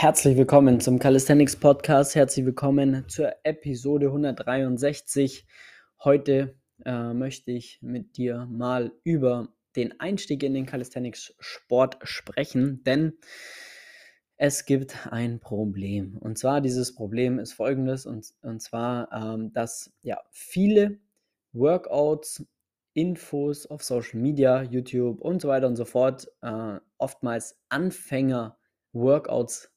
Herzlich willkommen zum Calisthenics Podcast. Herzlich willkommen zur Episode 163. Heute äh, möchte ich mit dir mal über den Einstieg in den Calisthenics Sport sprechen, denn es gibt ein Problem. Und zwar dieses Problem ist folgendes, und, und zwar, ähm, dass ja viele Workouts, Infos auf Social Media, YouTube und so weiter und so fort äh, oftmals Anfänger-Workouts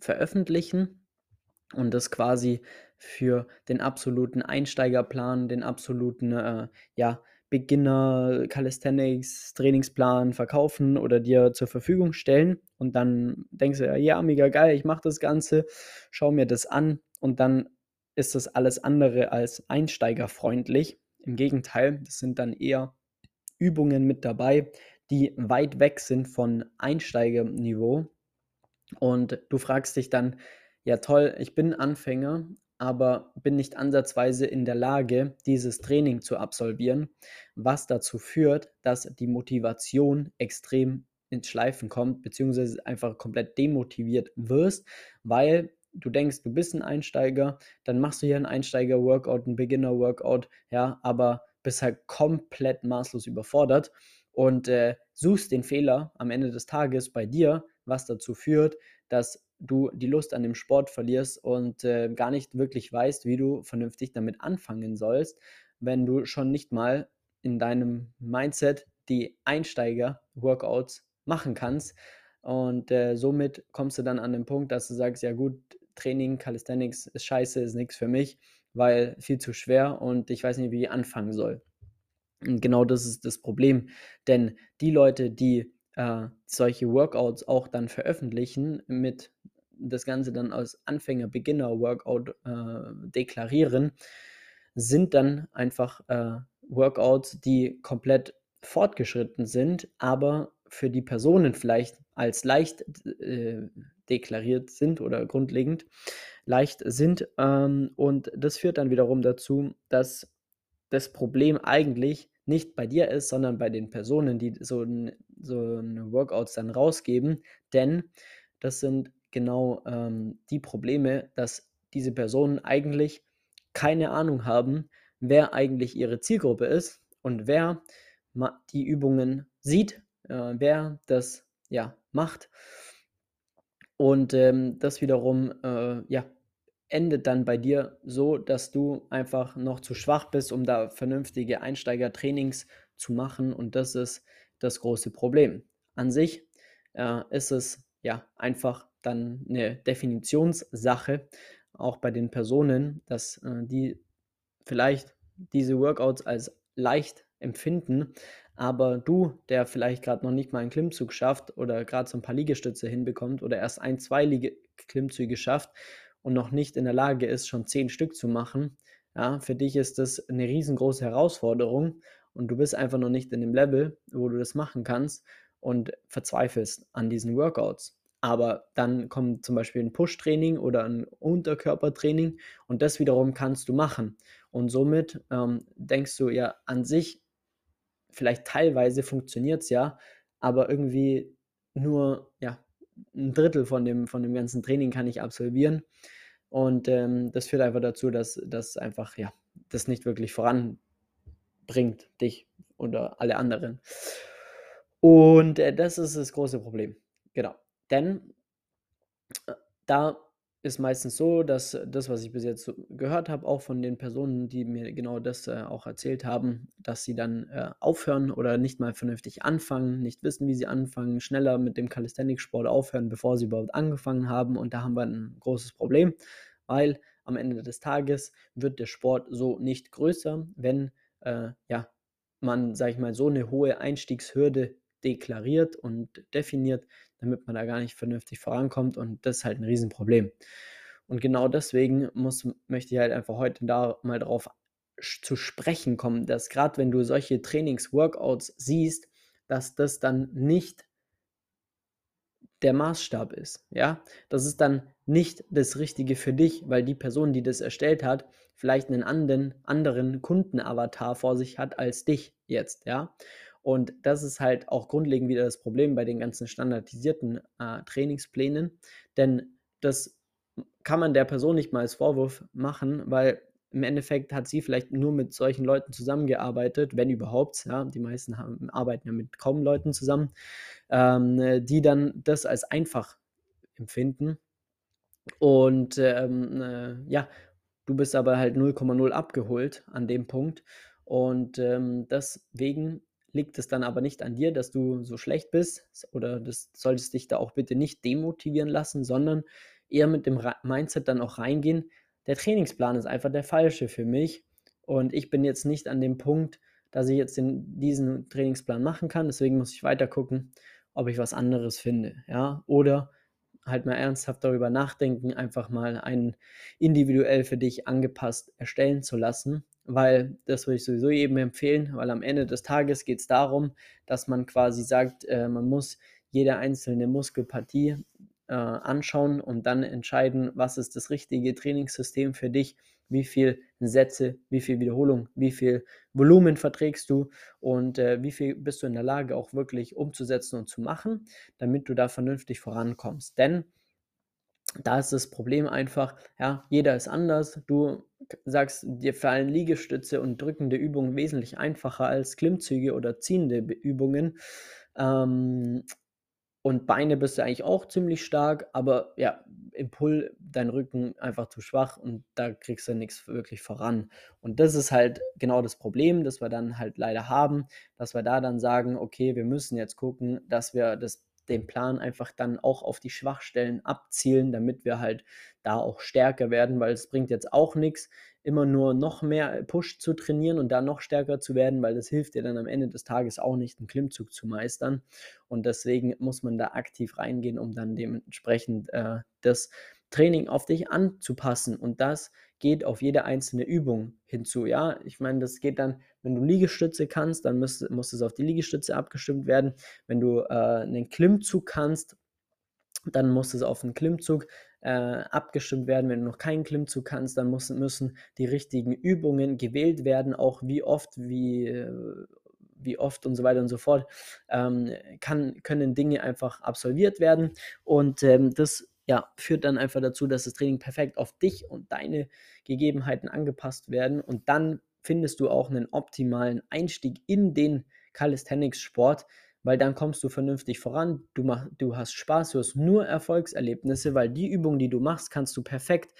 veröffentlichen und das quasi für den absoluten Einsteigerplan, den absoluten äh, ja, Beginner Calisthenics Trainingsplan verkaufen oder dir zur Verfügung stellen. Und dann denkst du ja, mega geil, ich mache das Ganze, schau mir das an. Und dann ist das alles andere als einsteigerfreundlich. Im Gegenteil, das sind dann eher Übungen mit dabei, die weit weg sind von Einsteigerniveau und du fragst dich dann, ja toll, ich bin Anfänger, aber bin nicht ansatzweise in der Lage, dieses Training zu absolvieren, was dazu führt, dass die Motivation extrem ins Schleifen kommt, beziehungsweise einfach komplett demotiviert wirst, weil du denkst, du bist ein Einsteiger, dann machst du hier ein Einsteiger-Workout, ein Beginner-Workout, ja, aber bist halt komplett maßlos überfordert und äh, suchst den Fehler am Ende des Tages bei dir, was dazu führt, dass du die Lust an dem Sport verlierst und äh, gar nicht wirklich weißt, wie du vernünftig damit anfangen sollst, wenn du schon nicht mal in deinem Mindset die Einsteiger-Workouts machen kannst. Und äh, somit kommst du dann an den Punkt, dass du sagst, ja gut, Training, Calisthenics ist scheiße, ist nichts für mich, weil viel zu schwer und ich weiß nicht, wie ich anfangen soll. Und genau das ist das Problem. Denn die Leute, die äh, solche Workouts auch dann veröffentlichen, mit das Ganze dann als Anfänger-Beginner-Workout äh, deklarieren, sind dann einfach äh, Workouts, die komplett fortgeschritten sind, aber für die Personen vielleicht als leicht äh, deklariert sind oder grundlegend leicht sind. Ähm, und das führt dann wiederum dazu, dass das Problem eigentlich nicht bei dir ist, sondern bei den Personen, die so, so Workouts dann rausgeben. Denn das sind genau ähm, die Probleme, dass diese Personen eigentlich keine Ahnung haben, wer eigentlich ihre Zielgruppe ist und wer die Übungen sieht, äh, wer das ja macht. Und ähm, das wiederum äh, ja, endet dann bei dir so, dass du einfach noch zu schwach bist, um da vernünftige Einsteigertrainings zu machen. Und das ist das große Problem. An sich äh, ist es ja einfach dann eine Definitionssache, auch bei den Personen, dass äh, die vielleicht diese Workouts als leicht empfinden, aber du, der vielleicht gerade noch nicht mal einen Klimmzug schafft oder gerade so ein paar Liegestütze hinbekommt oder erst ein, zwei Liege Klimmzüge schafft, und noch nicht in der Lage ist, schon zehn Stück zu machen, ja, für dich ist das eine riesengroße Herausforderung und du bist einfach noch nicht in dem Level, wo du das machen kannst und verzweifelst an diesen Workouts. Aber dann kommt zum Beispiel ein Push-Training oder ein Unterkörpertraining und das wiederum kannst du machen. Und somit ähm, denkst du ja an sich, vielleicht teilweise funktioniert es ja, aber irgendwie nur ja, ein Drittel von dem, von dem ganzen Training kann ich absolvieren. Und ähm, das führt einfach dazu, dass das einfach, ja, das nicht wirklich voranbringt, dich oder alle anderen. Und äh, das ist das große Problem. Genau. Denn äh, da ist meistens so, dass das, was ich bis jetzt gehört habe, auch von den Personen, die mir genau das äh, auch erzählt haben, dass sie dann äh, aufhören oder nicht mal vernünftig anfangen, nicht wissen, wie sie anfangen, schneller mit dem Calisthenics-Sport aufhören, bevor sie überhaupt angefangen haben. Und da haben wir ein großes Problem, weil am Ende des Tages wird der Sport so nicht größer, wenn äh, ja, man, sage ich mal, so eine hohe Einstiegshürde deklariert und definiert, damit man da gar nicht vernünftig vorankommt und das ist halt ein Riesenproblem. Und genau deswegen muss, möchte ich halt einfach heute da mal drauf zu sprechen kommen, dass gerade wenn du solche Trainings-Workouts siehst, dass das dann nicht der Maßstab ist. Ja, das ist dann nicht das Richtige für dich, weil die Person, die das erstellt hat, vielleicht einen anderen, anderen Kundenavatar vor sich hat als dich jetzt. Ja, und das ist halt auch grundlegend wieder das Problem bei den ganzen standardisierten äh, Trainingsplänen. Denn das kann man der Person nicht mal als Vorwurf machen, weil im Endeffekt hat sie vielleicht nur mit solchen Leuten zusammengearbeitet, wenn überhaupt. Ja, die meisten haben, arbeiten ja mit kaum Leuten zusammen, ähm, die dann das als einfach empfinden. Und ähm, äh, ja, du bist aber halt 0,0 abgeholt an dem Punkt. Und ähm, deswegen liegt es dann aber nicht an dir, dass du so schlecht bist oder das solltest dich da auch bitte nicht demotivieren lassen, sondern eher mit dem Mindset dann auch reingehen, der Trainingsplan ist einfach der falsche für mich und ich bin jetzt nicht an dem Punkt, dass ich jetzt den, diesen Trainingsplan machen kann, deswegen muss ich weiter gucken, ob ich was anderes finde, ja, oder halt mal ernsthaft darüber nachdenken, einfach mal einen individuell für dich angepasst erstellen zu lassen, weil das würde ich sowieso jedem empfehlen, weil am Ende des Tages geht es darum, dass man quasi sagt, äh, man muss jede einzelne Muskelpartie äh, anschauen und dann entscheiden, was ist das richtige Trainingssystem für dich, wie viel Sätze, wie viel Wiederholung, wie viel Volumen verträgst du und äh, wie viel bist du in der Lage auch wirklich umzusetzen und zu machen, damit du da vernünftig vorankommst. Denn da ist das Problem einfach, ja, jeder ist anders. Du sagst, dir fallen Liegestütze und drückende Übungen wesentlich einfacher als Klimmzüge oder ziehende Übungen. Ähm, und Beine bist du eigentlich auch ziemlich stark, aber ja, im Pull dein Rücken einfach zu schwach und da kriegst du nichts wirklich voran. Und das ist halt genau das Problem, das wir dann halt leider haben, dass wir da dann sagen, okay, wir müssen jetzt gucken, dass wir das den Plan einfach dann auch auf die Schwachstellen abzielen, damit wir halt da auch stärker werden, weil es bringt jetzt auch nichts, immer nur noch mehr Push zu trainieren und da noch stärker zu werden, weil das hilft dir dann am Ende des Tages auch nicht, einen Klimmzug zu meistern. Und deswegen muss man da aktiv reingehen, um dann dementsprechend äh, das Training auf dich anzupassen. Und das geht auf jede einzelne Übung hinzu. Ja, ich meine, das geht dann, wenn du Liegestütze kannst, dann muss, muss es auf die Liegestütze abgestimmt werden. Wenn du äh, einen Klimmzug kannst, dann muss es auf einen Klimmzug äh, abgestimmt werden. Wenn du noch keinen Klimmzug kannst, dann muss, müssen die richtigen Übungen gewählt werden, auch wie oft, wie, wie oft und so weiter und so fort, ähm, kann, können Dinge einfach absolviert werden. Und ähm, das ja, führt dann einfach dazu, dass das Training perfekt auf dich und deine Gegebenheiten angepasst werden. Und dann findest du auch einen optimalen Einstieg in den Calisthenics-Sport, weil dann kommst du vernünftig voran, du, mach, du hast Spaß, du hast nur Erfolgserlebnisse, weil die Übungen, die du machst, kannst du perfekt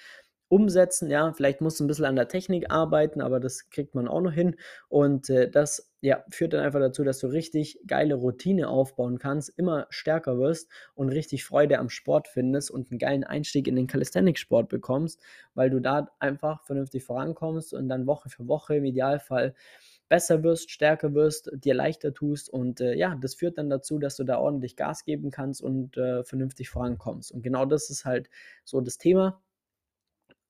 umsetzen. Ja, vielleicht musst du ein bisschen an der Technik arbeiten, aber das kriegt man auch noch hin. Und äh, das ja, führt dann einfach dazu, dass du richtig geile Routine aufbauen kannst, immer stärker wirst und richtig Freude am Sport findest und einen geilen Einstieg in den Calisthenics-Sport bekommst, weil du da einfach vernünftig vorankommst und dann Woche für Woche im Idealfall besser wirst, stärker wirst, dir leichter tust und äh, ja, das führt dann dazu, dass du da ordentlich Gas geben kannst und äh, vernünftig vorankommst. Und genau das ist halt so das Thema,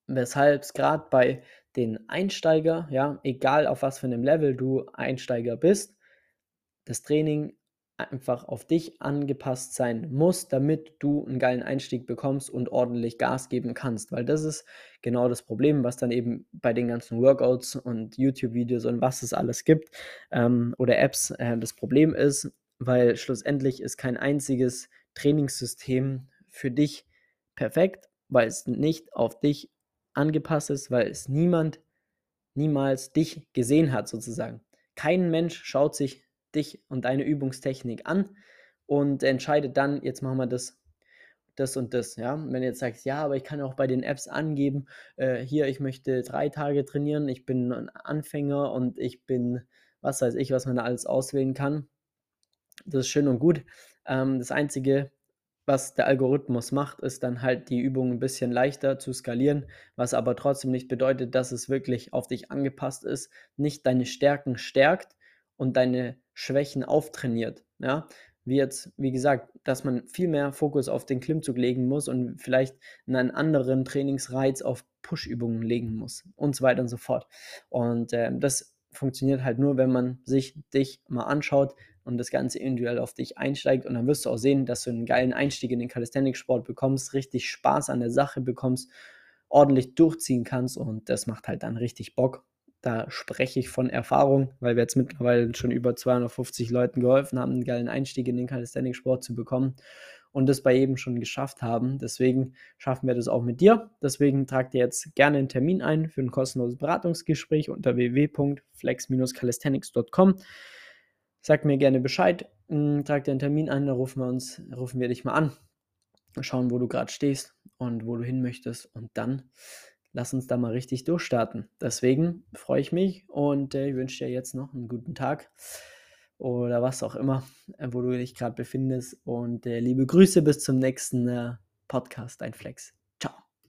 weshalb es gerade bei den Einsteiger, ja, egal auf was für einem Level du Einsteiger bist, das Training einfach auf dich angepasst sein muss, damit du einen geilen Einstieg bekommst und ordentlich Gas geben kannst. Weil das ist genau das Problem, was dann eben bei den ganzen Workouts und YouTube-Videos und was es alles gibt ähm, oder Apps äh, das Problem ist, weil schlussendlich ist kein einziges Trainingssystem für dich perfekt, weil es nicht auf dich angepasst ist, weil es niemand niemals dich gesehen hat sozusagen. Kein Mensch schaut sich dich und deine Übungstechnik an und entscheidet dann, jetzt machen wir das, das und das. Ja? Wenn du jetzt sagst, ja, aber ich kann auch bei den Apps angeben, äh, hier, ich möchte drei Tage trainieren, ich bin ein Anfänger und ich bin, was weiß ich, was man da alles auswählen kann. Das ist schön und gut. Ähm, das Einzige, was der Algorithmus macht, ist dann halt die Übung ein bisschen leichter zu skalieren, was aber trotzdem nicht bedeutet, dass es wirklich auf dich angepasst ist, nicht deine Stärken stärkt und deine Schwächen auftrainiert. Ja? Wie jetzt, wie gesagt, dass man viel mehr Fokus auf den Klimmzug legen muss und vielleicht einen anderen Trainingsreiz auf Push-Übungen legen muss und so weiter und so fort. Und äh, das funktioniert halt nur, wenn man sich dich mal anschaut und das Ganze individuell auf dich einsteigt. Und dann wirst du auch sehen, dass du einen geilen Einstieg in den Calisthenics-Sport bekommst, richtig Spaß an der Sache bekommst, ordentlich durchziehen kannst und das macht halt dann richtig Bock. Da spreche ich von Erfahrung, weil wir jetzt mittlerweile schon über 250 Leuten geholfen haben, einen geilen Einstieg in den Calisthenics-Sport zu bekommen. Und das bei eben schon geschafft haben. Deswegen schaffen wir das auch mit dir. Deswegen trag dir jetzt gerne einen Termin ein für ein kostenloses Beratungsgespräch unter www.flex-calisthenics.com. Sag mir gerne Bescheid, hm, trag dir einen Termin ein, dann rufen wir uns, rufen wir dich mal an, schauen, wo du gerade stehst und wo du hin möchtest und dann lass uns da mal richtig durchstarten. Deswegen freue ich mich und äh, ich wünsche dir jetzt noch einen guten Tag oder was auch immer, äh, wo du dich gerade befindest. Und äh, liebe Grüße bis zum nächsten äh, Podcast, ein Flex.